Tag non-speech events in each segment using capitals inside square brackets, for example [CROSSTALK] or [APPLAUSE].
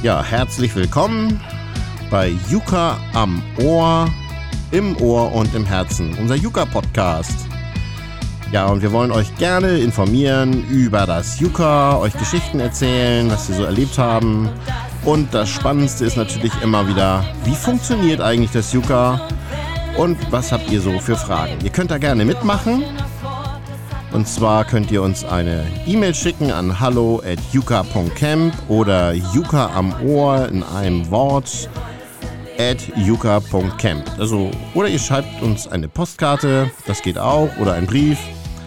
Ja, herzlich willkommen bei Yuka am Ohr, im Ohr und im Herzen, unser Yuka-Podcast. Ja, und wir wollen euch gerne informieren über das Yuka, euch Geschichten erzählen, was wir so erlebt haben. Und das Spannendste ist natürlich immer wieder, wie funktioniert eigentlich das Yuka und was habt ihr so für Fragen? Ihr könnt da gerne mitmachen. Und zwar könnt ihr uns eine E-Mail schicken an hallo at yuka.camp oder yuka am Ohr in einem Wort at yuka.camp. Also, oder ihr schreibt uns eine Postkarte, das geht auch, oder einen Brief.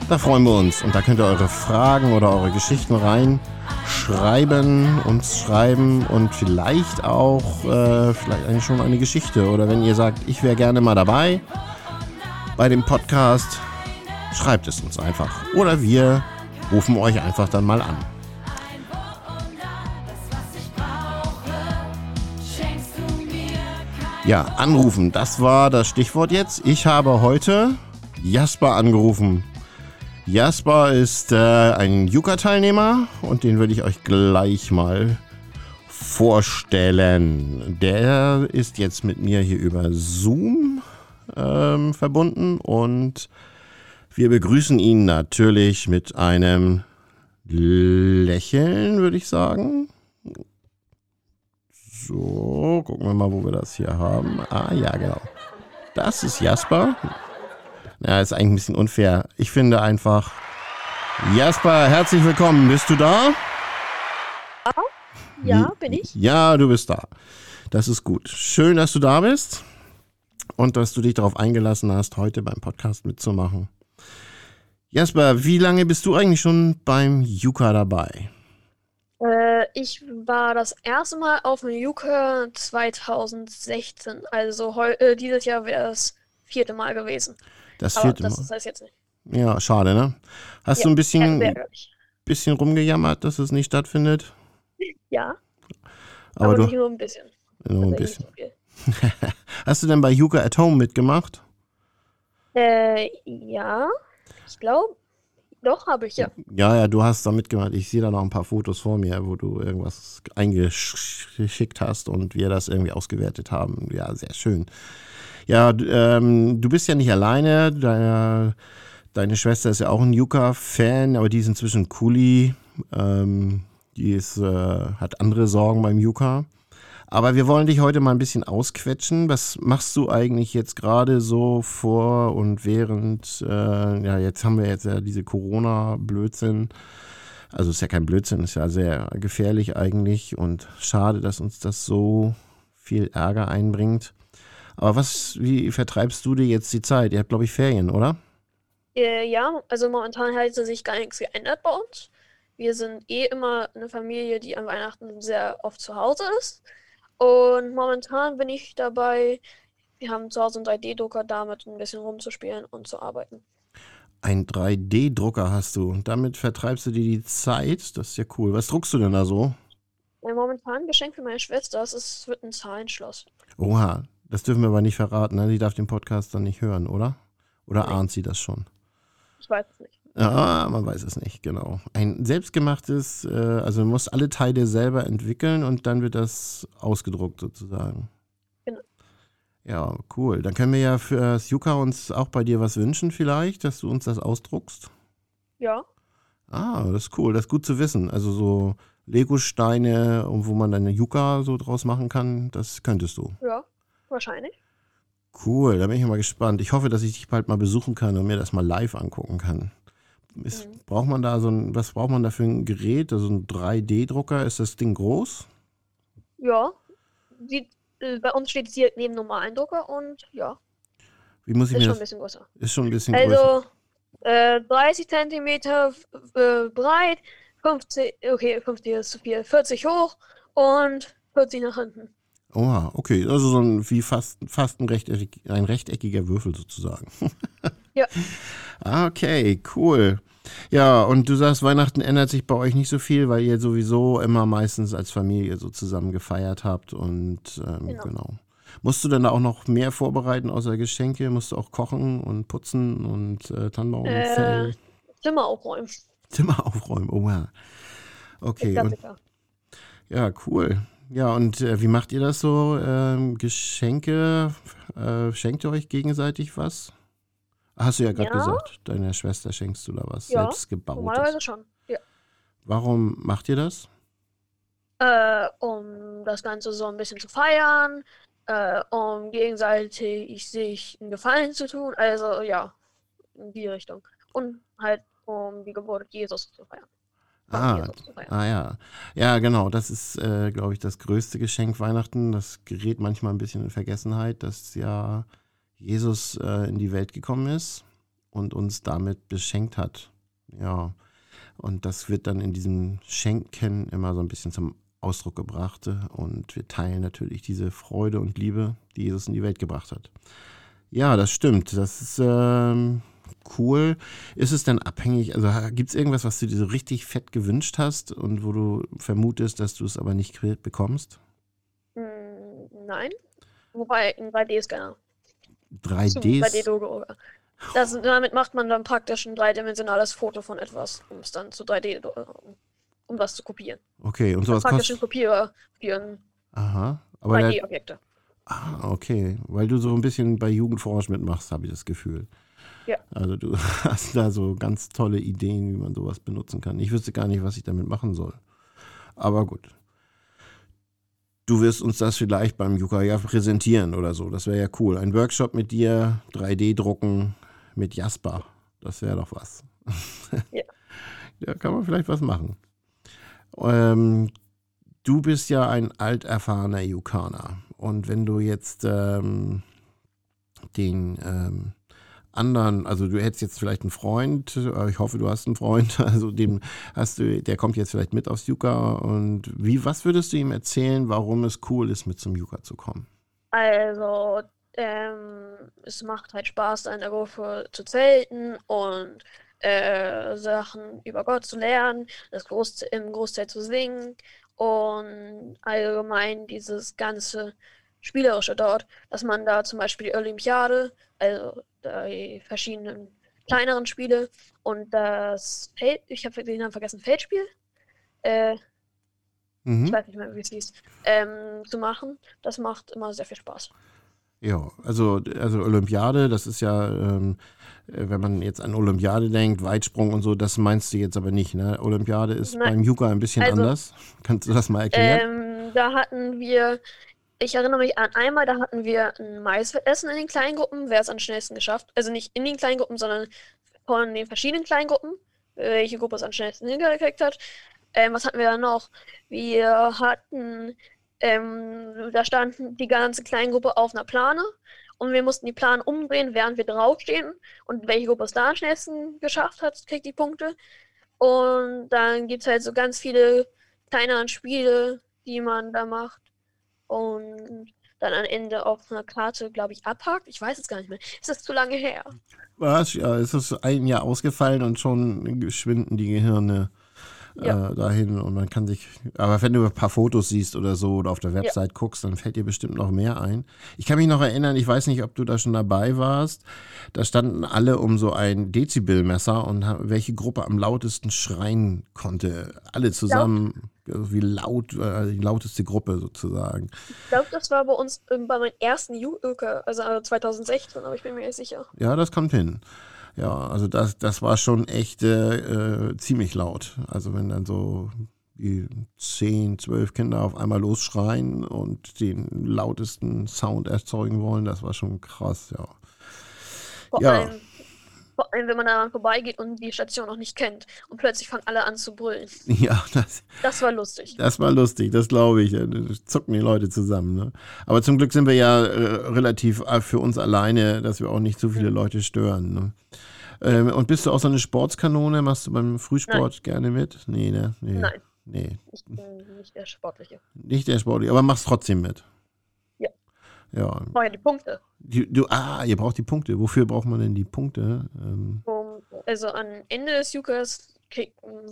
Da freuen wir uns. Und da könnt ihr eure Fragen oder eure Geschichten reinschreiben, uns schreiben und vielleicht auch äh, vielleicht schon eine Geschichte. Oder wenn ihr sagt, ich wäre gerne mal dabei bei dem Podcast, schreibt es uns einfach. Oder wir rufen euch einfach dann mal an. Ja, anrufen, das war das Stichwort jetzt. Ich habe heute Jasper angerufen. Jasper ist äh, ein Yuka-Teilnehmer und den würde ich euch gleich mal vorstellen. Der ist jetzt mit mir hier über Zoom ähm, verbunden und wir begrüßen ihn natürlich mit einem Lächeln, würde ich sagen. So, gucken wir mal, wo wir das hier haben. Ah, ja, genau. Das ist Jasper. Ja, ist eigentlich ein bisschen unfair. Ich finde einfach. Jasper, herzlich willkommen. Bist du da? Ja, bin ich. Ja, du bist da. Das ist gut. Schön, dass du da bist und dass du dich darauf eingelassen hast, heute beim Podcast mitzumachen. Jasper, wie lange bist du eigentlich schon beim Yuka dabei? Äh, ich war das erste Mal auf dem Yuka 2016. Also äh, dieses Jahr wäre das vierte Mal gewesen. Das Aber vierte das Mal. ist heißt jetzt nicht. Ja, schade, ne? Hast Ja, du ein bisschen, bisschen rumgejammert, dass es nicht stattfindet? [LAUGHS] Ja, Aber, aber du nur ein bisschen. nur ein bisschen. so. [LAUGHS] Hast du denn bei Yuka at Home mitgemacht? Äh, ja, ich glaube, doch habe ich ja. Ja, ja, du hast da mitgemacht. Ich sehe da noch ein paar Fotos vor mir, wo du irgendwas eingeschickt hast und wir das irgendwie ausgewertet haben. Ja, sehr schön. Ja, ähm, du bist ja nicht alleine. Deine, deine Schwester ist ja auch ein Yuka-Fan, aber die ist inzwischen Kuli. Ähm, die ist, äh, hat andere Sorgen beim Yuka. Aber wir wollen dich heute mal ein bisschen ausquetschen. Was machst du eigentlich jetzt gerade so vor und während, äh, ja, jetzt haben wir jetzt ja diese Corona-Blödsinn. Also ist ja kein Blödsinn, ist ja sehr gefährlich eigentlich und schade, dass uns das so viel Ärger einbringt. Aber was, wie vertreibst du dir jetzt die Zeit? Ihr habt, glaube ich, Ferien, oder? Äh, ja, also momentan hat sich gar nichts geändert bei uns. Wir sind eh immer eine Familie, die an Weihnachten sehr oft zu Hause ist. Und momentan bin ich dabei, wir haben zu Hause einen 3D-Drucker, damit ein bisschen rumzuspielen und zu arbeiten. Ein 3D-Drucker hast du und damit vertreibst du dir die Zeit. Das ist ja cool. Was druckst du denn da so? Ja, momentan Geschenk für meine Schwester, es ist, wird ein Zahlenschloss. Oha, das dürfen wir aber nicht verraten. Ne? Die darf den Podcast dann nicht hören, oder? Oder Nee. ahnt sie das schon? Ich weiß es nicht. Ja, man weiß es nicht, genau. Ein selbstgemachtes, äh, also man muss alle Teile selber entwickeln und dann wird das ausgedruckt sozusagen. Genau. Ja, cool. Dann können wir ja für das Yuka uns auch bei dir was wünschen vielleicht, dass du uns das ausdruckst. Ja, Ah, das ist cool, das ist gut zu wissen. Also so Lego-Steine, und wo man dann eine Yuka so draus machen kann, das könntest du. ja, wahrscheinlich. Cool, da bin ich mal gespannt. Ich hoffe, dass ich dich bald mal besuchen kann und mir das mal live angucken kann. Ist, Mhm. Braucht man da so ein, was braucht man da für ein Gerät? Also ein 3D-Drucker? Ist das Ding groß? Ja, sieht, äh, bei uns steht es direkt neben normalen Drucker und ja, Wie muss ich ist mir schon ein das? bisschen größer. Ist schon ein bisschen größer. Also äh, 30 Zentimeter äh, breit, 50, okay, 50 ist zu viel, 40 hoch und 40 nach hinten. Oha, okay. Also so ein, wie fast, fast ein, rechteckig, ein rechteckiger Würfel sozusagen. [LAUGHS] Ja. Ah, Okay, cool. Ja, und du sagst, Weihnachten ändert sich bei euch nicht so viel, weil ihr sowieso immer meistens als Familie so zusammen gefeiert habt und ähm, genau. Genau. Musst du denn da auch noch mehr vorbereiten außer Geschenke? Musst du auch kochen und putzen und äh, Tannenbaumfell, Äh, Zimmer aufräumen. Zimmer aufräumen? Oh ja. Okay, und, ja, cool. Ja, und äh, wie macht ihr das so? Ähm, Geschenke, äh, schenkt ihr euch gegenseitig was? Hast du ja gerade Ja. gesagt, deiner Schwester schenkst du da was Ja, selbst gebaut. Normalerweise schon. Ja. Warum macht ihr das? Äh, um das Ganze so ein bisschen zu feiern, äh, um gegenseitig sich einen Gefallen zu tun. Also ja, in die Richtung. Und halt um die Geburt Jesus zu feiern. Ah. Ah ja, ja genau, das ist, äh, glaube ich, das größte Geschenk Weihnachten. Das gerät manchmal ein bisschen in Vergessenheit, dass ja Jesus äh, in die Welt gekommen ist und uns damit beschenkt hat. Ja, und das wird dann in diesem Schenken immer so ein bisschen zum Ausdruck gebracht. Und wir teilen natürlich diese Freude und Liebe, die Jesus in die Welt gebracht hat. Ja, das stimmt. Das ist ähm, cool. Ist es denn abhängig, also gibt es irgendwas, was du dir so richtig fett gewünscht hast und wo du vermutest, dass du es aber nicht bekommst? Hm, nein. Wobei in 3D ist gerne. 3Ds? 3D-Logo. Das, damit macht man dann praktisch ein dreidimensionales Foto von etwas, um es dann zu 3D, äh, um was zu kopieren. Okay, und sowas Praktisch ein kostet. Kopierer für ein Aha. Aber der, 3D-Objekte. ah, okay. Weil du so ein bisschen bei Jugendforsch mitmachst, habe ich das Gefühl. Ja. Also du [LAUGHS] hast da so ganz tolle Ideen, wie man sowas benutzen kann. Ich wüsste gar nicht, was ich damit machen soll. Aber gut. Du wirst uns das vielleicht beim Yuka ja präsentieren oder so. Das wäre ja cool. Ein Workshop mit dir, 3D-Drucken mit Jasper. Das wäre doch was. Ja. [LAUGHS] Ja, kann man vielleicht was machen. Ähm, du bist ja ein alterfahrener Yukaner. Und wenn du jetzt ähm, den ähm, anderen, also du hättest jetzt vielleicht einen Freund, äh, ich hoffe, du hast einen Freund, [LAUGHS] also dem hast du, der kommt jetzt vielleicht mit aufs Yuka und wie, was würdest du ihm erzählen, warum es cool ist, mit zum Yuka zu kommen? Also, ähm, es macht halt Spaß, in der Gruppe zu zelten und äh, Sachen über Gott zu lernen, das Groß im Großteil zu singen und allgemein dieses ganze Spielerische dort, dass man da zum Beispiel die Olympiade, also die verschiedenen kleineren Spiele und das Feld, ich habe den Namen vergessen, Feldspiel, äh, ich Mhm. weiß nicht mehr, wie es hieß, ähm, zu machen. Das macht immer sehr viel Spaß. Ja, also, also Olympiade, das ist ja, ähm, äh, wenn man jetzt an Olympiade denkt, Weitsprung und so, das meinst du jetzt aber nicht, ne? Olympiade ist Nein. beim Yuka ein bisschen Also, anders. Kannst du das mal erklären? Ähm, da hatten wir, ich erinnere mich an einmal, da hatten wir ein Maisfedessen in den Kleingruppen, wer es am schnellsten geschafft. Also nicht in den Kleingruppen, sondern von den verschiedenen Kleingruppen, welche Gruppe es am schnellsten hingekriegt hat. Ähm, was hatten wir da noch? Wir hatten, ähm, da standen die ganze Kleingruppe auf einer Plane und wir mussten die Plane umdrehen, während wir draufstehen. Und welche Gruppe es da am schnellsten geschafft hat, kriegt die Punkte. Und dann gibt es halt so ganz viele kleinere Spiele, die man da macht. Und dann am Ende auf einer Karte, glaube ich, abhakt. Ich weiß es gar nicht mehr. Ist zu lange her. Was? Ja, es ist ein Jahr ausgefallen und schon schwinden die Gehirne Ja. äh, dahin und man kann sich, aber wenn du ein paar Fotos siehst oder so oder auf der Website guckst, dann fällt dir bestimmt noch mehr ein. Ich kann mich noch erinnern, ich weiß nicht, ob du da schon dabei warst, da standen alle um so ein Dezibelmesser und welche Gruppe am lautesten schreien konnte. Alle zusammen, also wie laut, äh, die lauteste Gruppe sozusagen. Ich glaube, das war bei uns ähm, bei meinem ersten Juke, also äh, 2016, aber ich bin mir nicht sicher. Ja, das kommt hin. Ja, also das, das war schon echt äh, äh, ziemlich laut. Also wenn dann so die 10, 12 Kinder auf einmal losschreien und den lautesten Sound erzeugen wollen, das war schon krass, ja. Vor Ja. allem, wenn man daran vorbeigeht und die Station noch nicht kennt und plötzlich fangen alle an zu brüllen. [LAUGHS] Ja, das, Das war lustig. das war lustig, das glaube ich. Da zucken die Leute zusammen. Ne? Aber zum Glück sind wir ja äh, relativ äh, für uns alleine, dass wir auch nicht so viele Leute stören. Ne? Ähm, und bist du auch so eine Sportskanone? Machst du beim Frühsport gerne mit? Nee, ne? Nee. Nein, Nee, ich bin nicht der Sportliche. nicht der Sportliche, aber machst trotzdem mit. Ja. Ja die Punkte. Die, du, ah, ihr braucht die Punkte. Wofür braucht man denn die Punkte? Ähm, also am Ende des Jukas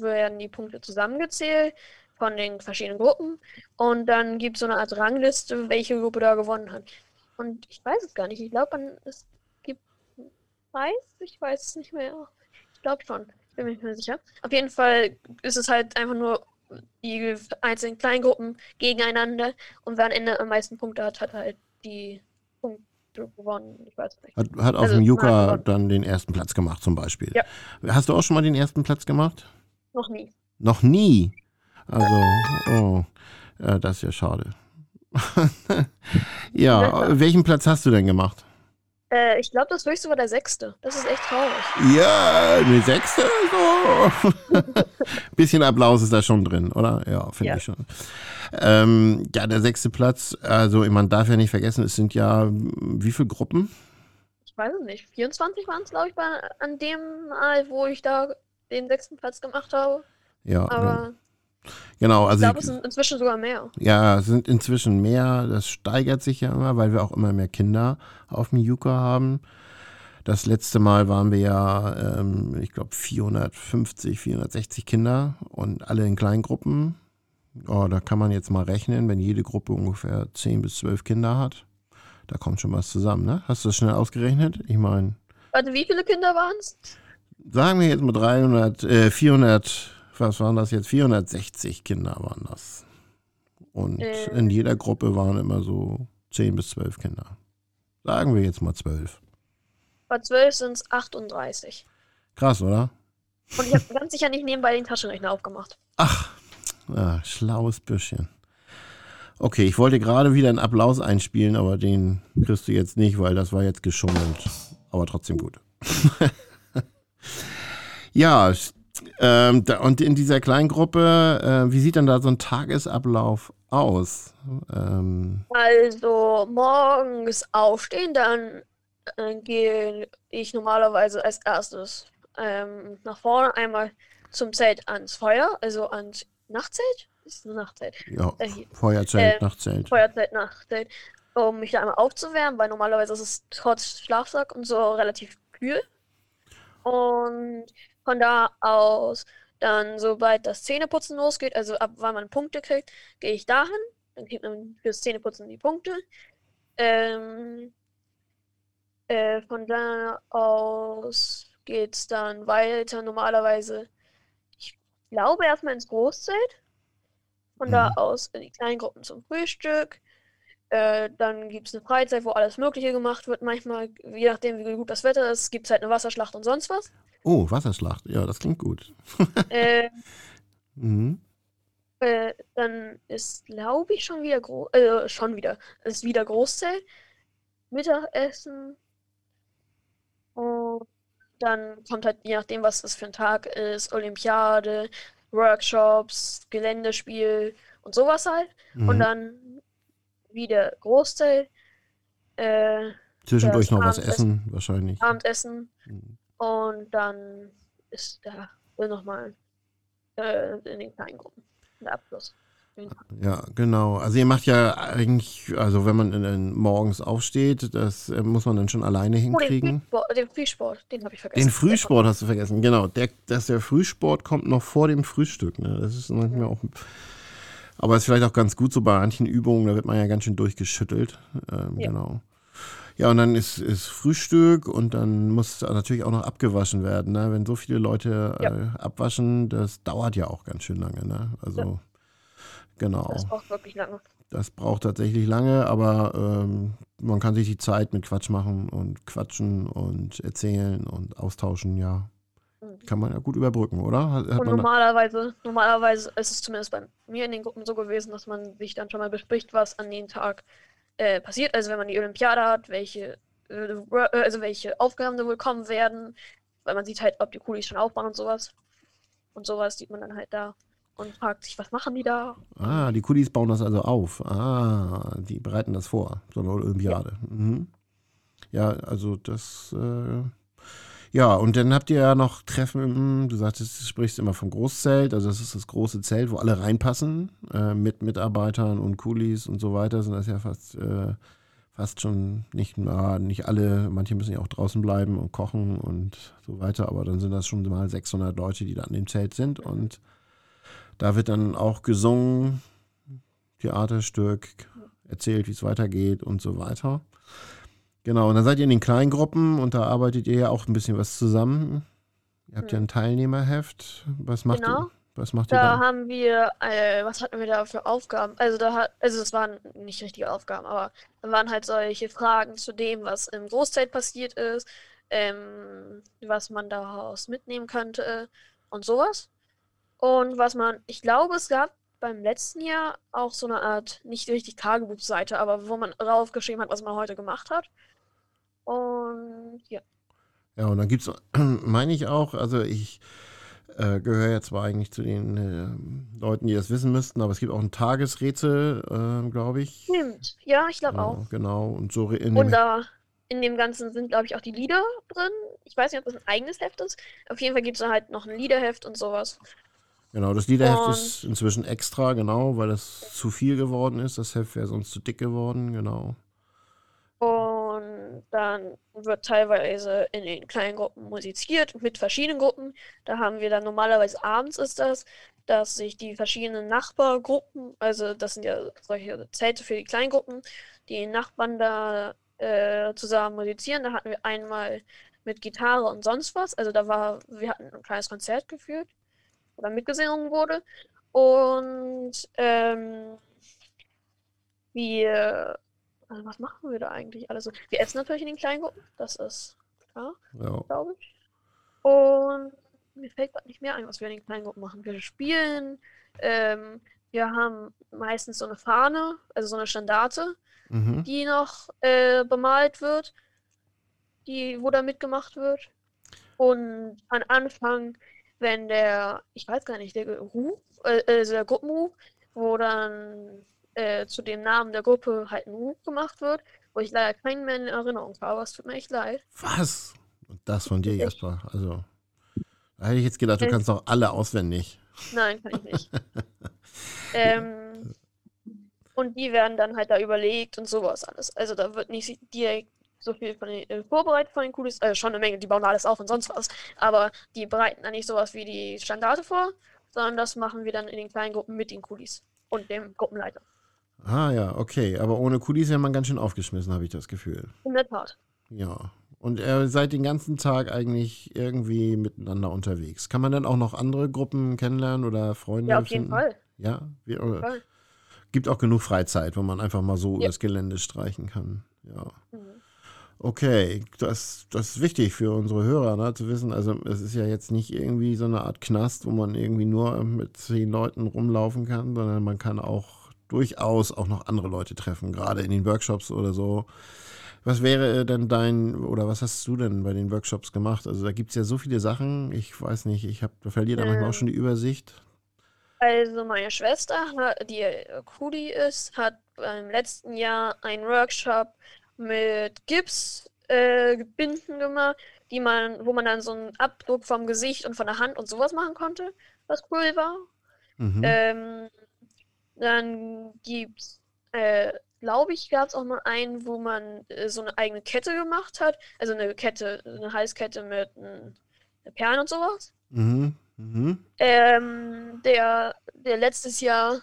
werden die Punkte zusammengezählt von den verschiedenen Gruppen und dann gibt es so eine Art Rangliste, welche Gruppe da gewonnen hat. Und ich weiß es gar nicht. Ich glaube, es gibt Preis. Ich weiß es nicht mehr. Ich glaube schon. Ich bin mir nicht mehr sicher. Auf jeden Fall ist es halt einfach nur die einzelnen Kleingruppen gegeneinander und wer am Ende am meisten Punkte hat, hat halt die Punkte gewonnen. Ich weiß nicht. Hat, hat auf Also, dem gewonnen. dann den ersten Platz gemacht zum Beispiel. Ja. Hast du auch schon mal den ersten Platz gemacht? Noch nie. Noch nie. Also, oh, ja, das ist ja schade. [LAUGHS] ja, welchen Platz hast du denn gemacht? Äh, ich glaube, das höchste war der sechste. Das ist echt traurig. Ja, eine sechste. So. [LAUGHS] Bisschen Applaus ist da schon drin, oder? Ja, finde Ja. ich schon. Ähm, ja, der sechste Platz, also man darf ja nicht vergessen, es sind ja wie viele Gruppen? Ich weiß es nicht. 24 waren es, glaube ich, bei, an dem Mal, wo ich da den sechsten Platz gemacht habe. Ja, ja. Genau. ich Also glaube, es sind inzwischen sogar mehr. Ja, es sind inzwischen mehr. Das steigert sich ja immer, weil wir auch immer mehr Kinder auf dem Yucca haben. Das letzte Mal waren wir ja, ähm, ich glaube, 450, 460 Kinder und alle in Kleingruppen. Oh, da kann man jetzt mal rechnen, wenn jede Gruppe ungefähr 10 bis 12 Kinder hat. Da kommt schon was zusammen, ne? Hast du das schnell ausgerechnet? Ich meine, Warte, wie viele Kinder waren es? sagen wir jetzt mal 300, äh, 400, was waren das jetzt? 460 Kinder waren das. Und Äh. in jeder Gruppe waren immer so 10 bis 12 Kinder. Sagen wir jetzt mal 12. Bei 12 sind es 38. Krass, oder? Und ich habe ganz sicher nicht nebenbei den Taschenrechner aufgemacht. Ach, ja, schlaues Büschchen. Okay, ich wollte gerade wieder einen Applaus einspielen, aber den kriegst du jetzt nicht, weil das war jetzt geschummelt. Aber trotzdem gut. [LAUGHS] ja, ähm, da, und in dieser Kleingruppe, äh, wie sieht dann da so ein Tagesablauf aus? Ähm, Also morgens aufstehen, dann äh, gehe ich normalerweise als erstes ähm, nach vorne einmal zum Zelt ans Feuer, also ans Nachtzelt. Ist ein Nachtzelt. ja, Äh. Feuerzelt, ähm, Nachtzelt. Feuerzelt, Nachtzelt, um mich da einmal aufzuwärmen, weil normalerweise ist es trotz Schlafsack und so relativ kühl. Und von da aus dann, sobald das Zähneputzen losgeht, also ab wann man Punkte kriegt, gehe ich dahin. Dann kriegt man fürs Zähneputzen die Punkte. Ähm, äh, von da aus geht's dann weiter. Normalerweise, ich glaube, erstmal ins Großzelt. Von da Mhm. aus in die kleinen Gruppen zum Frühstück. Äh, dann gibt es eine Freizeit, wo alles Mögliche gemacht wird. Manchmal, je nachdem, wie gut das Wetter ist, gibt es halt eine Wasserschlacht und sonst was. Oh, Wasserschlacht. Ja, das klingt gut. [LAUGHS] äh, Mhm. äh, dann ist, glaube ich, schon wieder groß, äh, schon wieder, ist wieder Großzelt. Mittagessen. Und dann kommt halt, je nachdem, was das für ein Tag ist, Olympiade, Workshops, Geländespiel und sowas halt. Und Mhm. Dann wieder Großzelt, äh, Zwischendurch noch was essen, wahrscheinlich. Abendessen Mhm. und dann ist da nochmal äh, in den kleinen Gruppen der Abschluss. Ja, genau. Also ihr macht ja eigentlich, also wenn man in, in morgens aufsteht, das äh, muss man dann schon alleine Oh, den hinkriegen. Frühsport, den Frühsport, den habe ich vergessen. Den Frühsport hast du vergessen, genau. Der, dass der Frühsport kommt noch vor dem Frühstück. Ne? Das ist manchmal auch. Aber ist vielleicht auch ganz gut so bei manchen Übungen, da wird man ja ganz schön durchgeschüttelt. Ähm, Ja. Genau. Ja, und dann ist, ist Frühstück und dann muss natürlich auch noch abgewaschen werden. Ne? Wenn so viele Leute Ja. äh, abwaschen, das dauert ja auch ganz schön lange. Ne? Also, genau. Das braucht wirklich lange. Das braucht tatsächlich lange, aber ähm, man kann sich die Zeit mit Quatsch machen und quatschen und erzählen und austauschen, ja. Kann man ja gut überbrücken, oder? Hat, hat normalerweise, normalerweise ist es zumindest bei mir in den Gruppen so gewesen, dass man sich dann schon mal bespricht, was an dem Tag äh, passiert. Also wenn man die Olympiade hat, welche, äh, also welche Aufgaben da wohl kommen werden, weil man sieht halt, ob die Kulis schon aufbauen und sowas. Und sowas sieht man dann halt da und fragt sich, was machen die da? ah, die Kudis bauen das also auf. Ah, die bereiten das vor, so eine Olympiade. Mhm. Ja, also das, äh, ja, und dann habt ihr ja noch Treffen, du sagtest, du sprichst immer vom Großzelt, also das ist das große Zelt, wo alle reinpassen, äh, mit Mitarbeitern und Kulis und so weiter, sind das ja fast, äh, fast schon nicht, na, nicht alle, manche müssen ja auch draußen bleiben und kochen und so weiter, aber dann sind das schon mal 600 Leute, die da an dem Zelt sind und da wird dann auch gesungen, Theaterstück, erzählt, wie es weitergeht und so weiter. Genau, und dann seid ihr in den kleinen Gruppen und da arbeitet ihr ja auch ein bisschen was zusammen. Ihr habt ja Hm. ein Teilnehmerheft. Was macht, Genau. ihr, Was macht ihr Da da? haben wir, äh, was hatten wir da für Aufgaben? Also da hat, also es waren nicht richtige Aufgaben, aber da waren halt solche Fragen zu dem, was im Großzeit passiert ist, ähm, was man daraus mitnehmen könnte und sowas. Und was man, ich glaube, es gab beim letzten Jahr auch so eine Art, nicht richtig Tagebuchseite, aber wo man draufgeschrieben hat, was man heute gemacht hat. Und ja. Ja, und dann gibt es, [CLEARS THROAT] meine ich auch, also ich äh, gehöre ja zwar eigentlich zu den äh, Leuten, die das wissen müssten, aber es gibt auch ein Tagesrätsel, äh, glaube ich. Stimmt. Ja, ich glaube auch. Ja, genau. Und so in Und da in dem Ganzen sind, glaube ich, auch die Lieder drin. Ich weiß nicht, ob das ein eigenes Heft ist. Auf jeden Fall gibt es da halt noch ein Liederheft und sowas. genau, das Liederheft Und- ist inzwischen extra, genau, weil das zu viel geworden ist. Das Heft wäre sonst zu dick geworden, genau. Und dann wird teilweise in den kleinen Gruppen musiziert mit verschiedenen Gruppen. Da haben wir dann normalerweise abends ist das, dass sich die verschiedenen Nachbargruppen, also das sind ja solche Zelte für die Kleingruppen, die Nachbarn da äh, zusammen musizieren. Da hatten wir einmal mit Gitarre und sonst was. Also da war, wir hatten ein kleines Konzert geführt oder mitgesungen wurde. Und ähm, wir also was machen wir da eigentlich alles so? Wir essen natürlich in den kleinen Gruppen, das ist klar, Ja. glaube ich. Und mir fällt gerade nicht mehr ein, was wir in den kleinen Gruppen machen. Wir spielen, ähm, wir haben meistens so eine Fahne, also so eine Standarte, Mhm. die noch äh, bemalt wird, die, wo da mitgemacht wird. Und am Anfang, wenn der, ich weiß gar nicht, der Ruf, äh, also der Gruppenruf, wo dann äh, zu dem Namen der Gruppe halt ein Ruf gemacht wird, wo ich leider keinen mehr in Erinnerung habe, es tut mir echt leid. Was? Und das von dir? Jasper. Also, da hätte ich jetzt gedacht, du Echt? kannst doch alle auswendig. Nein, kann ich nicht. [LAUGHS] ähm, und die werden dann halt da überlegt und sowas alles. Also da wird nicht direkt so viel von den, äh, vorbereitet von den Kulis, äh, schon eine Menge, die bauen alles auf und sonst was, aber die bereiten dann nicht sowas wie die Standarte vor, sondern das machen wir dann in den kleinen Gruppen mit den Kulis und dem Gruppenleiter. Ah ja, okay. Aber ohne Kulis wäre man ganz schön aufgeschmissen, habe ich das Gefühl. In der Tat. Ja. Und ihr seid den ganzen Tag eigentlich irgendwie miteinander unterwegs. Kann man dann auch noch andere Gruppen kennenlernen oder Freunde Ja, auf jeden finden? Fall. Ja, wie, oder, Fall. gibt auch genug Freizeit, wo man einfach mal so Ja. übers Gelände streichen kann. Ja. Mhm. Okay, das, das ist wichtig für unsere Hörer, ne, zu wissen. Also es ist ja jetzt nicht irgendwie so eine Art Knast, wo man irgendwie nur mit zehn Leuten rumlaufen kann, sondern man kann auch durchaus auch noch andere Leute treffen, gerade in den Workshops oder so. Was wäre denn dein, oder was hast du denn bei den Workshops gemacht? Also da gibt es ja so viele Sachen, ich weiß nicht, ich hab, verliere da manchmal auch schon die Übersicht. Also meine Schwester, die äh, Kudi ist, hat beim letzten Jahr einen Workshop mit Gips äh, Binden gemacht, die man, wo man dann so einen Abdruck vom Gesicht und von der Hand und sowas machen konnte, was cool war. Mhm. Ähm, dann gibt's, äh, glaube ich, gab es auch mal einen, wo man äh, so eine eigene Kette gemacht hat, also eine Kette, eine Halskette mit ähm, Perlen und sowas. Mhm. Mhm. Ähm, der, der letztes Jahr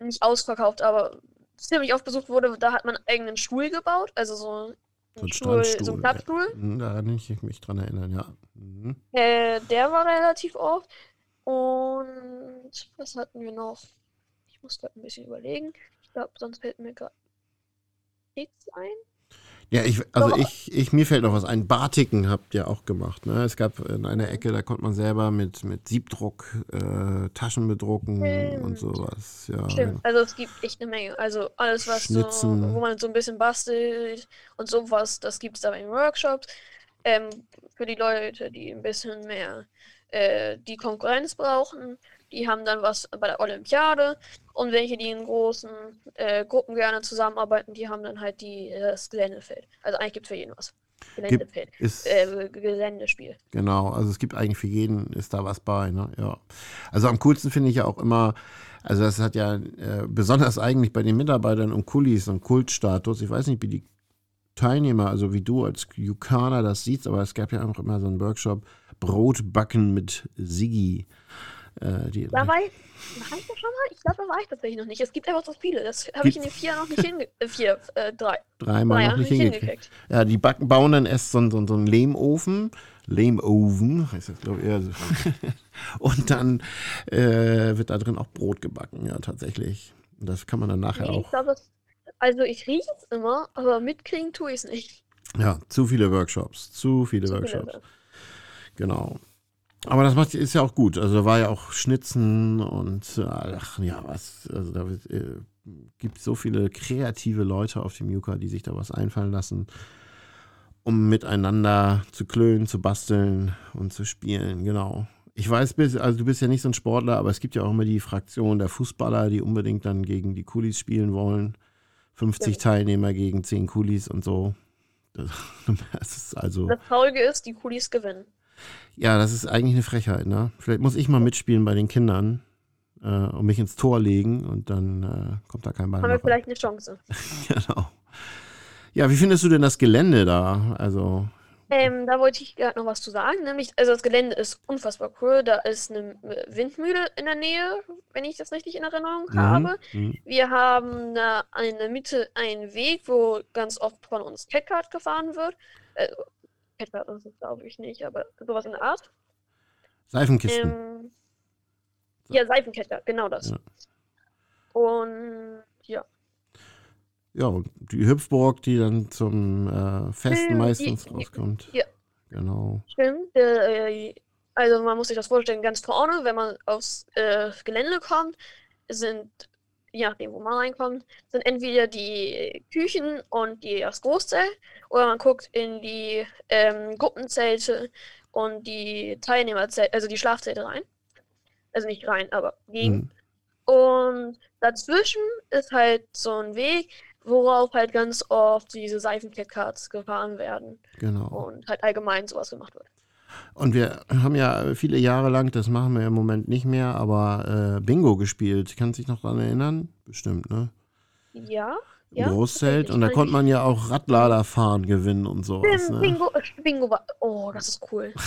nicht ausverkauft, aber ziemlich oft besucht wurde, da hat man einen eigenen Stuhl gebaut, also so So ein einen Stuhl, so einen. Klappstuhl. Mhm, Da kann ich mich dran erinnern, ja. Mhm. Äh, der war relativ oft. Und was hatten wir noch? Ich muss gerade ein bisschen überlegen. Ich glaube, sonst fällt mir gerade nichts ein. Ja, ich, also Doch. ich, ich, mir fällt noch was ein. Batiken habt ihr auch gemacht. Ne? Es gab in einer Ecke, da konnte man selber mit, mit Siebdruck äh, Taschen bedrucken und Stimmt. sowas. Ja, Stimmt, also es gibt echt eine Menge. Also alles, was so, Schnitzen. wo man so ein bisschen bastelt und sowas, das gibt es da in Workshops. Ähm, für die Leute, die ein bisschen mehr äh, die Konkurrenz brauchen, die haben dann was bei der Olympiade. Und welche, die in großen äh, Gruppen gerne zusammenarbeiten, die haben dann halt die, das Geländefeld. Also eigentlich gibt es für jeden was. Geländefeld. Ist, Äh, Geländespiel. Genau, also es gibt eigentlich für jeden ist da was bei, ne? Ja. Also am coolsten finde ich ja auch immer, also das hat ja äh, besonders eigentlich bei den Mitarbeitern und Kulis und Kultstatus, ich weiß nicht, wie die Teilnehmer, also wie du als Yukaner das siehst, aber es gab ja auch immer so einen Workshop Brotbacken mit Siggi. Äh, die, Da war ich, war ich da schon mal? Ich glaube, da war ich tatsächlich noch nicht. Es gibt einfach so viele. Das habe ich in den vier Jahren noch nicht hingekriegt. Äh, vier, äh, drei. dreimal drei noch nicht hingekriegt. Ja, die backen, bauen dann erst so, einen- so, so einen Lehmofen, Lame Oven, heißt das, glaube ich. Also. [LAUGHS] und dann äh, wird da drin auch Brot gebacken, ja, tatsächlich. Das kann man dann nachher Nee, auch. ich glaube, es- also ich rieche es immer, aber mitkriegen tue ich es nicht. Ja, zu viele Workshops. Zu viele Zu viele Workshops. Leute. Genau. Aber das macht, ist ja auch gut. Also da war ja auch Schnitzen und ach ja, was. Also da äh, gibt so viele kreative Leute auf dem Yucca, die sich da was einfallen lassen, um miteinander zu klönen, zu basteln und zu spielen. Genau. Ich weiß, also du bist ja nicht so ein Sportler, aber es gibt ja auch immer die Fraktion der Fußballer, die unbedingt dann gegen die Coolies spielen wollen. 50 Ja. Teilnehmer gegen 10 Coolies und so. Das, [LAUGHS] das ist also. Das Traurige ist, die Coolies gewinnen. Ja, das ist eigentlich eine Frechheit, ne? Vielleicht muss ich mal mitspielen bei den Kindern äh, und mich ins Tor legen und dann äh, kommt da kein Ball Haben wir vielleicht eine Chance. [LAUGHS] Genau. Ja, wie findest du denn das Gelände da? Also, Ähm, da wollte ich gerade noch was zu sagen, nämlich, also das Gelände ist unfassbar cool. Da ist eine äh, Windmühle in der Nähe, wenn ich das richtig in Erinnerung mhm, habe. mhm. Wir haben da in der Mitte einen Weg, wo ganz oft von uns Catcard gefahren wird. Äh, Catcard ist es, glaube ich, nicht, aber sowas in der Art. Seifenkisten. Ähm, ja, Seifencatcard, genau das. Ja. Und ja, Ja, und die Hüpfburg, die dann zum äh, Festen Die- meistens die- rauskommt. ja. Genau. stimmt. Äh, also man muss sich das vorstellen, ganz vorne, wenn man aufs äh, Gelände kommt, sind, je nachdem, wo man reinkommt, sind entweder die Küchen und die, das Großzelt oder man guckt in die ähm, Gruppenzelte und die Teilnehmerzelte, also die Schlafzelte rein. Also nicht rein, aber gegen. Mhm. Und dazwischen ist halt so ein Weg, worauf halt ganz oft diese Seifencat-Cards gefahren werden Genau. und halt allgemein sowas gemacht wird. Und wir haben ja viele Jahre lang, das machen wir im Moment nicht mehr, aber äh, Bingo gespielt. Kannst du dich noch daran erinnern? Bestimmt, ne? Ja, Im ja. Großzelt. Und da konnte man ja auch Radlader fahren gewinnen und sowas. Ne? Bingo, äh, Bingo war. Oh, das ist cool. [LAUGHS]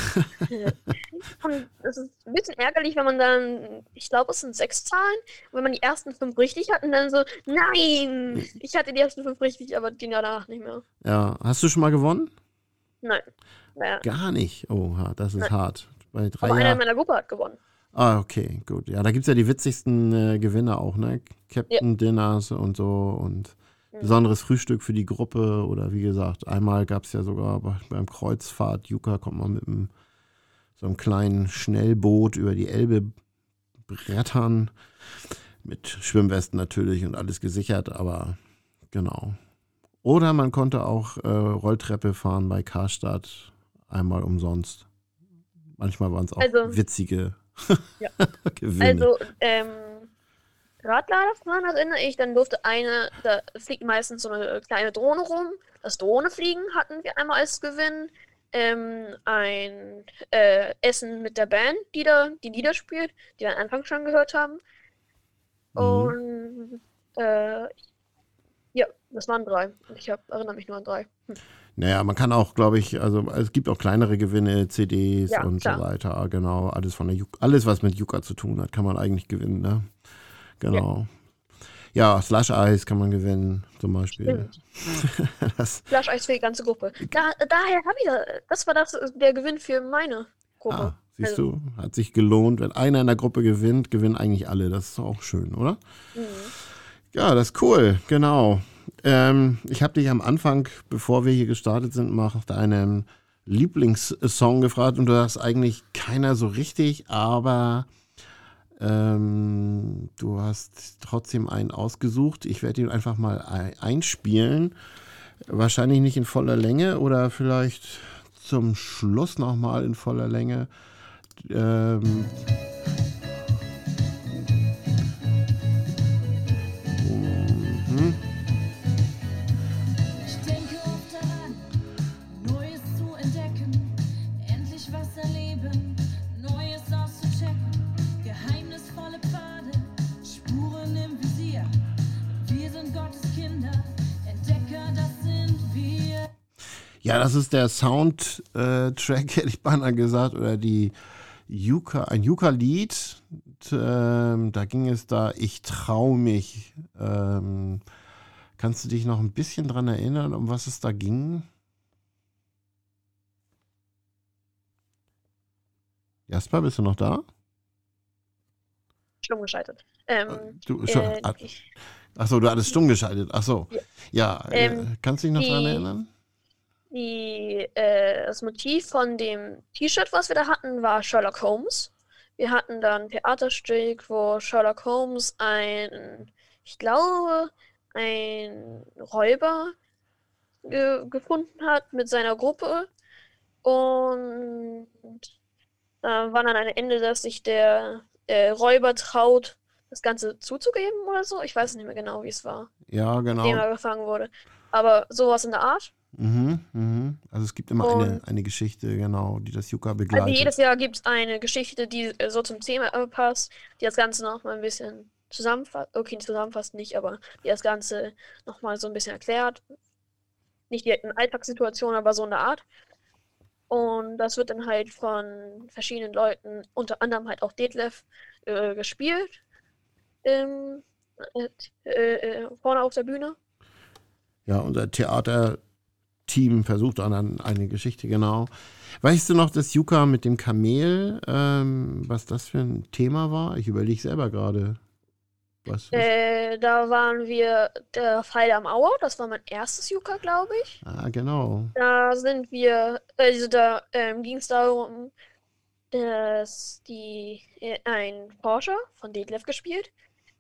Es ist ein bisschen ärgerlich, wenn man dann, ich glaube, es sind sechs Zahlen, wenn man die ersten fünf richtig hat und dann so, nein, ich hatte die ersten fünf richtig, aber die danach nicht mehr. Ja. Hast du schon mal gewonnen? Nein. Naja. Gar nicht. Oh, ha, das ist Nein. hart. Bei drei Aber einer in meiner Gruppe hat gewonnen. Ah, okay, gut. Ja, da gibt es ja die witzigsten äh, Gewinner auch, ne? Captain Dinners und so und Mhm. besonderes Frühstück für die Gruppe oder wie gesagt, einmal gab es ja sogar bei, beim Kreuzfahrt Juka kommt man mit einem, so einem kleinen Schnellboot über die Elbe brettern. Mit Schwimmwesten natürlich und alles gesichert, aber genau. Oder man konnte auch äh, Rolltreppe fahren bei Karstadt einmal umsonst. Manchmal waren es auch Also- witzige Ja. [LAUGHS] Gewinne. Also, ähm, Radladerfahren erinnere ich, dann durfte eine, da fliegt meistens so eine kleine Drohne rum. Das Drohnefliegen hatten wir einmal als Gewinn. Ähm, ein äh, Essen mit der Band, die da die Lieder spielt, die wir am Anfang schon gehört haben. Mhm. Und äh, ja, das waren drei. Ich hab, erinnere mich nur an drei. Hm. Naja, man kann auch, glaube ich, also es gibt auch kleinere Gewinne, CDs Ja, und klar. so weiter. Genau, alles von der Juk alles, was mit Yucca zu tun hat, kann man eigentlich gewinnen, ne? Genau. Ja, Slush Eis kann man gewinnen, zum Beispiel. Flash [LAUGHS] Eis für die ganze Gruppe. Da, daher habe ich das. Das war das, der Gewinn für meine Gruppe. ah, siehst Also- du, hat sich gelohnt. Wenn einer in der Gruppe gewinnt, gewinnen eigentlich alle. Das ist auch schön, oder? Mhm. Ja, das ist cool, genau. Ähm, ich habe dich am Anfang, bevor wir hier gestartet sind, mal nach deinem Lieblingssong gefragt und du hast eigentlich keiner so richtig, aber ähm, du hast trotzdem einen ausgesucht. Ich werde ihn einfach mal ei- einspielen. Wahrscheinlich nicht in voller Länge oder vielleicht zum Schluss nochmal in voller Länge. Ähm, mhm. Ja, das ist der Soundtrack, [LAUGHS] hätte ich beinahe gesagt, oder die Yuka, ein Yuka-Lied. Ähm, da ging es da, ich trau mich. Ähm, kannst du dich noch ein bisschen dran erinnern, um was es da ging? Jasper, bist du noch da? Stumm geschaltet. Ähm, Äh, Du, schon, äh, ah, Achso, du hattest stumm geschaltet. Achso. Ja. Ja, äh, Ähm, kannst du dich noch daran erinnern? Die, äh, das Motiv von dem T-Shirt, was wir da hatten, war Sherlock Holmes. Wir hatten dann ein Theaterstück, wo Sherlock Holmes ein, ich glaube, ein Räuber ge gefunden hat mit seiner Gruppe. Und da war dann ein Ende, dass sich der äh, Räuber traut, das Ganze zuzugeben oder so. Ich weiß nicht mehr genau, wie es war, Ja, dem genau. er gefangen wurde. Aber sowas in der Art. Mhm, mhm. Also es gibt immer eine, Und- eine Geschichte, genau, die das Yucca Also begleitet. jedes Jahr gibt es eine Geschichte, die äh, so zum Thema äh, passt, die das Ganze noch mal ein bisschen zusammenfasst. Okay, zusammenfasst nicht, aber die das Ganze noch mal so ein bisschen erklärt. Nicht direkt in Alltagssituationen, aber so in der Art. Und das wird dann halt von verschiedenen Leuten, unter anderem halt auch Detlef, äh, gespielt. Ähm, äh, vorne auf der Bühne. Ja, unser Theaterteam versucht dann an- eine Geschichte, genau. Weißt du noch das Yucca mit dem Kamel, ähm, was das für ein Thema war? Ich überlege selber gerade. Was? Äh, da waren wir der Fall am Auer, das war mein erstes Yucca, glaube ich. Ah, genau. Da sind wir, also da ähm, ging es darum, dass die äh, ein Forscher von Detlef gespielt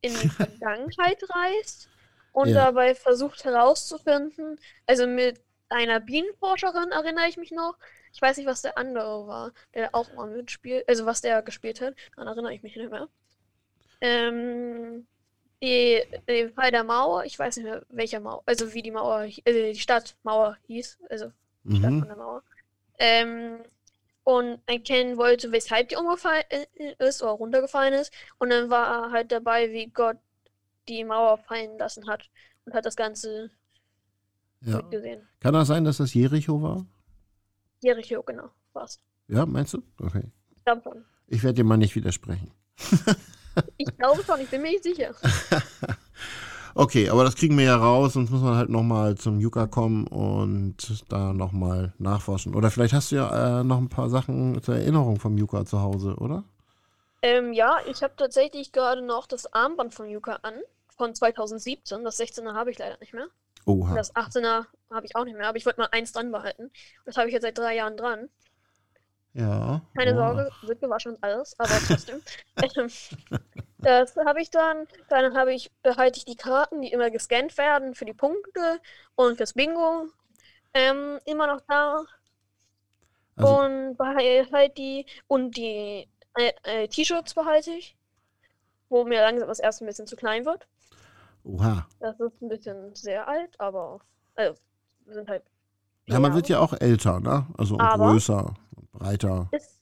in die [LAUGHS] Vergangenheit reist und Ja. dabei versucht herauszufinden, also mit einer Bienenforscherin erinnere ich mich noch. Ich weiß nicht, was der andere war, der auch mal mitspielt, also was der gespielt hat, daran erinnere ich mich nicht mehr. Ähm, die, den Fall der Mauer, ich weiß nicht mehr, welcher Mauer, also wie die Mauer, äh, die Stadtmauer hieß, also Stadt Mhm. von der Mauer. Ähm, und erkennen wollte, weshalb die umgefallen äh, ist oder runtergefallen ist. Und dann war er halt dabei, wie Gott die Mauer fallen lassen hat und hat das Ganze Ja. mitgesehen. Kann das sein, dass das Jericho war? Jericho, genau, war's. Ja, meinst du? Okay. Schon. Ich werde dir mal nicht widersprechen. [LAUGHS] Ich glaube schon, ich bin mir nicht sicher. [LAUGHS] Okay, aber das kriegen wir ja raus, sonst muss man halt nochmal zum Yucca kommen und da nochmal nachforschen. Oder vielleicht hast du ja äh, noch ein paar Sachen zur Erinnerung vom Yucca zu Hause, oder? Ähm, ja, ich habe tatsächlich gerade noch das Armband von Yuka an, von 2017. Das 16er habe ich leider nicht mehr. Oha. das 18er habe ich auch nicht mehr, aber ich wollte mal eins dran behalten. Das habe ich jetzt seit drei Jahren dran. Ja. Keine oha. Sorge, wird gewaschen und alles, aber trotzdem. Ähm, das habe ich dann. Dann habe ich, behalte ich die Karten, die immer gescannt werden für die Punkte und fürs Bingo. Ähm, immer noch da. Also, Und behalte die. Und die äh, äh, T-Shirts behalte ich. Wo mir langsam das erste ein bisschen zu klein wird. oha. Das ist ein bisschen sehr alt, aber. Also, sind halt. Ja, man wird ja auch älter, ne? Also Aber- größer und breiter. Ist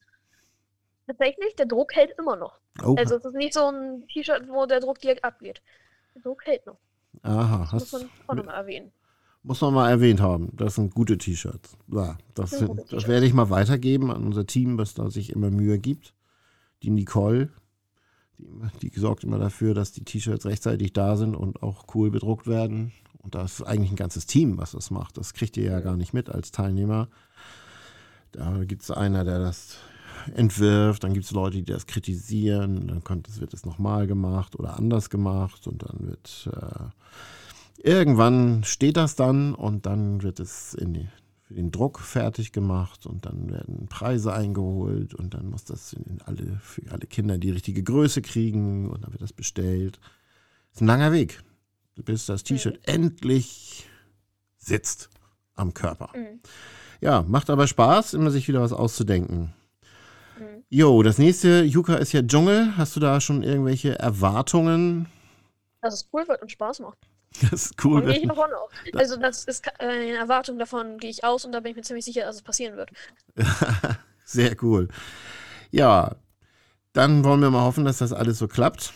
tatsächlich, der Druck hält immer noch. Oha. Also es ist nicht so ein T-Shirt, wo der Druck direkt abgeht. Der Druck hält noch. Aha. Das muss Hast, man auch nochmal erwähnen. muss man mal erwähnt haben. Das sind gute T-Shirts. Ja, das, sind, das T-Shirts. werde ich mal weitergeben an unser Team, was da sich immer Mühe gibt. Die Nicole, die, die sorgt immer dafür, dass die T-Shirts rechtzeitig da sind und auch cool bedruckt werden. Und das ist eigentlich ein ganzes Team, was das macht. Das kriegt ihr ja gar nicht mit als Teilnehmer. Da gibt es einer, der das entwirft, dann gibt es Leute, die das kritisieren, dann kommt, es wird es nochmal gemacht oder anders gemacht und dann wird äh, irgendwann steht das dann und dann wird es in die, für den Druck fertig gemacht und dann werden Preise eingeholt und dann muss das alle, für alle Kinder die richtige Größe kriegen und dann wird das bestellt. ist ein langer Weg, bis das T-Shirt endlich sitzt am Körper. Mhm. Ja, macht aber Spaß, immer sich wieder was auszudenken. Mhm. Jo, das nächste Yucca ist ja Dschungel. Hast du da schon irgendwelche Erwartungen? Dass es cool wird und Spaß macht. [LAUGHS] Das ist cool. Gehe ich davon [LAUGHS] aus. Also das ist ke- eine Erwartung, davon gehe ich aus und da bin ich mir ziemlich sicher, dass es passieren wird. [LAUGHS] sehr cool. Ja, dann wollen wir mal hoffen, dass das alles so klappt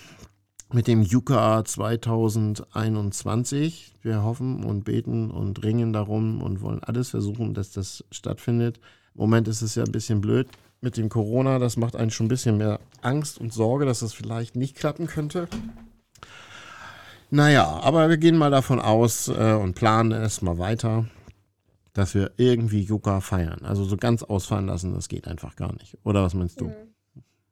mit dem Yucca 2021. Wir hoffen und beten und ringen darum und wollen alles versuchen, dass das stattfindet. Im Moment ist es ja ein bisschen blöd mit dem Corona. Das macht einen schon ein bisschen mehr Angst und Sorge, dass das vielleicht nicht klappen könnte. Naja, aber wir gehen mal davon aus äh, und planen erstmal weiter, dass wir irgendwie Yucca feiern. Also so ganz ausfallen lassen, das geht einfach gar nicht. Oder was meinst du? Mhm.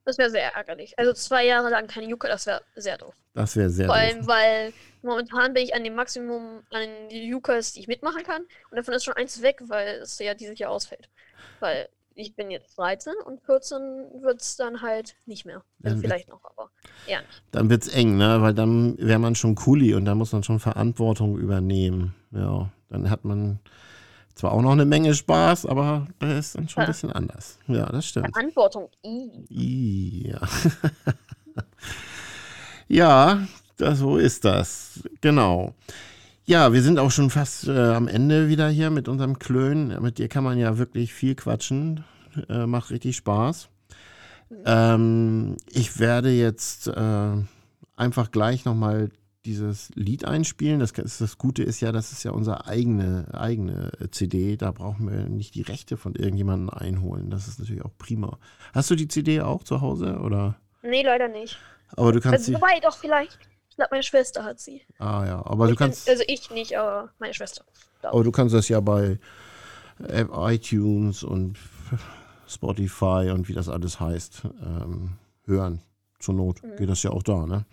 Das wäre sehr ärgerlich. Also zwei Jahre lang keine Yuka, das wäre sehr doof. Das wäre sehr Vor doof. allem, weil momentan bin ich an dem Maximum an Yukas, die ich mitmachen kann. Und davon ist schon eins weg, weil es ja dieses Jahr ausfällt. Weil ich bin jetzt 13 und 14 wird es dann halt nicht mehr. Also wird- vielleicht noch, aber nicht. Dann wird's eng, ne? Weil dann wäre man schon Kuli und dann muss man schon Verantwortung übernehmen. Ja, dann hat man zwar auch noch eine Menge Spaß, aber das ist dann schon ein bisschen anders. Ja, das stimmt. Verantwortung. I. Ja. [LAUGHS] ja, das, so ist das. Genau. Ja, wir sind auch schon fast äh, am Ende wieder hier mit unserem Klön. Mit dir kann man ja wirklich viel quatschen. Äh, macht richtig Spaß. Ähm, ich werde jetzt äh, einfach gleich nochmal dieses Lied einspielen. Das, das Gute ist ja, das ist ja unsere eigene, eigene CD. Da brauchen wir nicht die Rechte von irgendjemandem einholen. Das ist natürlich auch prima. Hast du die CD auch zu Hause? Oder? Nee, leider nicht. Aber du kannst Also, sie. wobei, doch, vielleicht. Ich glaube, meine Schwester hat sie. Ah ja, aber du Ich bin- kannst. also ich nicht, aber meine Schwester. Aber du kannst das ja bei äh, iTunes und Spotify und wie das alles heißt, ähm, hören. Zur Not geht das ja auch da, ne?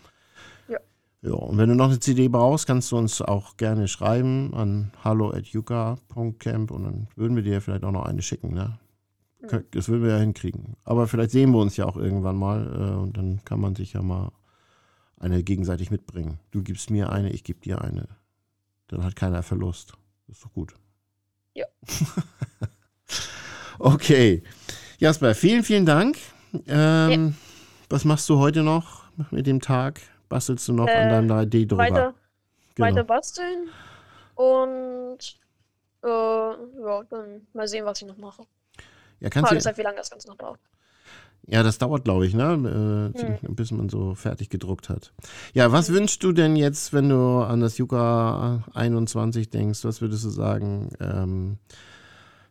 Ja. Ja, und wenn du noch eine CD brauchst, kannst du uns auch gerne schreiben an hallo.yuka.camp und dann würden wir dir vielleicht auch noch eine schicken, ne? Das würden wir ja hinkriegen. Aber vielleicht sehen wir uns ja auch irgendwann mal äh, und dann kann man sich ja mal eine gegenseitig mitbringen. Du gibst mir eine, ich gebe dir eine. Dann hat keiner Verlust. Das ist doch gut. Ja. [LAUGHS] okay. Jasper, vielen, vielen Dank. Ähm, Was machst du heute noch mit dem Tag? Bastelst du noch an Äh, deinem 3D-Drucker? Weiter, Genau. weiter basteln und äh, ja, dann mal sehen, was ich noch mache. Ja, kannst Frage ist halt, wie lange das Ganze noch braucht. ja, das dauert, glaube ich, ne? Äh, Hm. [LAUGHS] bis man so fertig gedruckt hat. Ja, was wünschst du denn jetzt, wenn du an das Yuka 21 denkst? Was würdest du sagen? Ähm,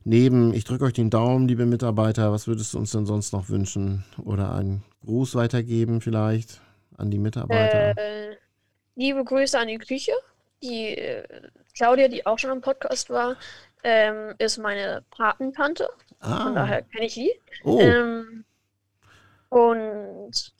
neben, ich drücke euch den Daumen, liebe Mitarbeiter, was würdest du uns denn sonst noch wünschen? Oder einen Gruß weitergeben vielleicht an die Mitarbeiter? Äh, liebe Grüße an die Küche. Die äh, Claudia, die auch schon im Podcast war, ähm, ist meine Patentante. Von ah, daher kenne ich sie. oh, Ähm, und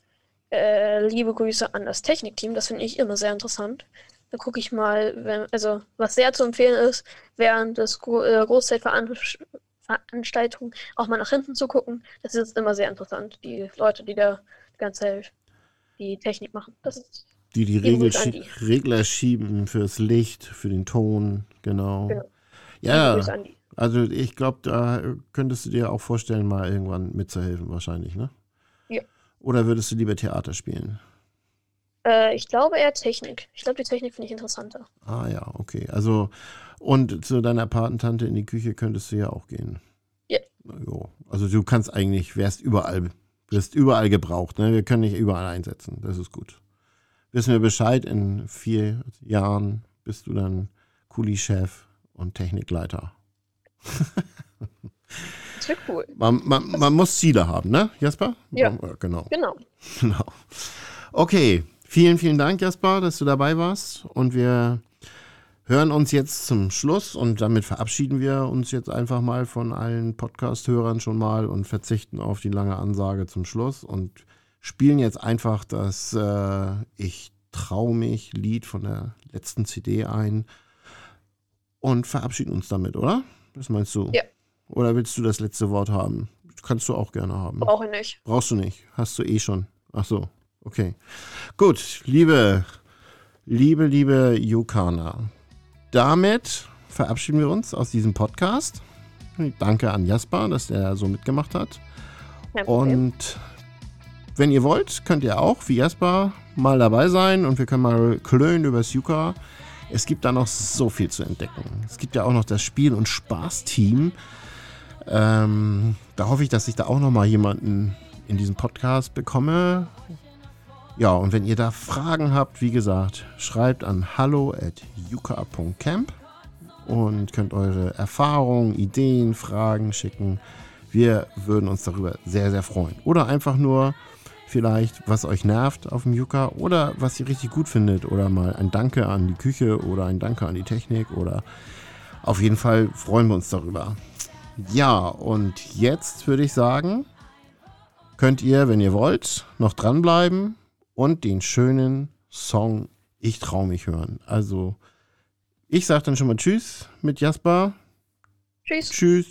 äh, liebe Grüße an das Technikteam. Das finde ich immer sehr interessant. Da gucke ich mal, wenn, also was sehr zu empfehlen ist, während des Gro äh, Großzeitveranstaltungen auch mal nach hinten zu gucken. Das ist immer sehr interessant. Die Leute, die da die ganze Zeit die Technik machen. Das ist die die Regel schie Regler schieben fürs Licht, für den Ton, genau. Genau. Ja. Also ich glaube, da könntest du dir auch vorstellen, mal irgendwann mitzuhelfen wahrscheinlich, ne? Ja. Oder würdest du lieber Theater spielen? Äh, ich glaube eher Technik. Ich glaube, die Technik finde ich interessanter. Ah ja, okay. Also und zu deiner Patentante in die Küche könntest du ja auch gehen. Ja. Jo. Also du kannst eigentlich, wärst überall, wirst überall gebraucht, ne? Wir können dich überall einsetzen. Das ist gut. Wissen wir Bescheid, in vier Jahren bist du dann Kuli-Chef und Technikleiter. Das wird cool. Man, man, man muss Ziele haben, ne, Jasper? Ja. Genau. Genau. Genau. Okay, vielen, vielen Dank, Jasper, dass du dabei warst. Und wir hören uns jetzt zum Schluss und damit verabschieden wir uns jetzt einfach mal von allen Podcast-Hörern schon mal und verzichten auf die lange Ansage zum Schluss und spielen jetzt einfach das äh, Ich trau mich Lied von der letzten CD ein und verabschieden uns damit, oder? Was meinst du? Ja. Oder willst du das letzte Wort haben? Kannst du auch gerne haben. Brauche ich nicht. Brauchst du nicht. Hast du eh schon. Ach so. Okay. Gut, liebe, liebe, liebe Yukana. Damit verabschieden wir uns aus diesem Podcast. Danke an Jasper, dass er so mitgemacht hat. Und wenn ihr wollt, könnt ihr auch wie Jasper mal dabei sein und wir können mal klönen über Yuka. Es gibt da noch so viel zu entdecken. Es gibt ja auch noch das Spiel- und Spaß-Team. Ähm, da hoffe ich, dass ich da auch noch mal jemanden in diesem Podcast bekomme. Ja, und wenn ihr da Fragen habt, wie gesagt, schreibt an hallo.yuka.camp und könnt eure Erfahrungen, Ideen, Fragen schicken. Wir würden uns darüber sehr, sehr freuen. Oder einfach nur vielleicht, was euch nervt auf dem Yuka oder was ihr richtig gut findet. Oder mal ein Danke an die Küche oder ein Danke an die Technik oder auf jeden Fall freuen wir uns darüber. Ja, und jetzt würde ich sagen, könnt ihr, wenn ihr wollt, noch dranbleiben und den schönen Song Ich trau mich hören. Also, ich sage dann schon mal Tschüss mit Jasper. Tschüss. Tschüss.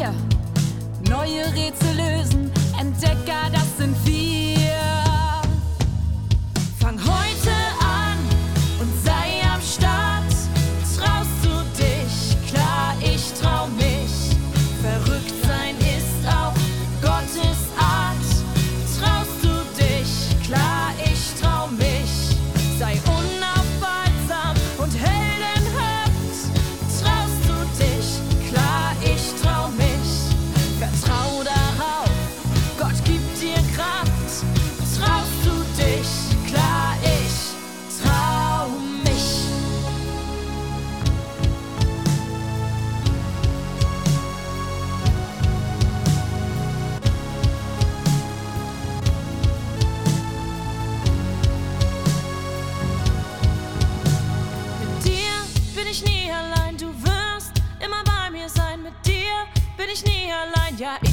hier neue Rätsel lösen, entdecken. ich nie allein, du wirst immer bei mir sein. Mit dir bin ich nie allein, ja, ich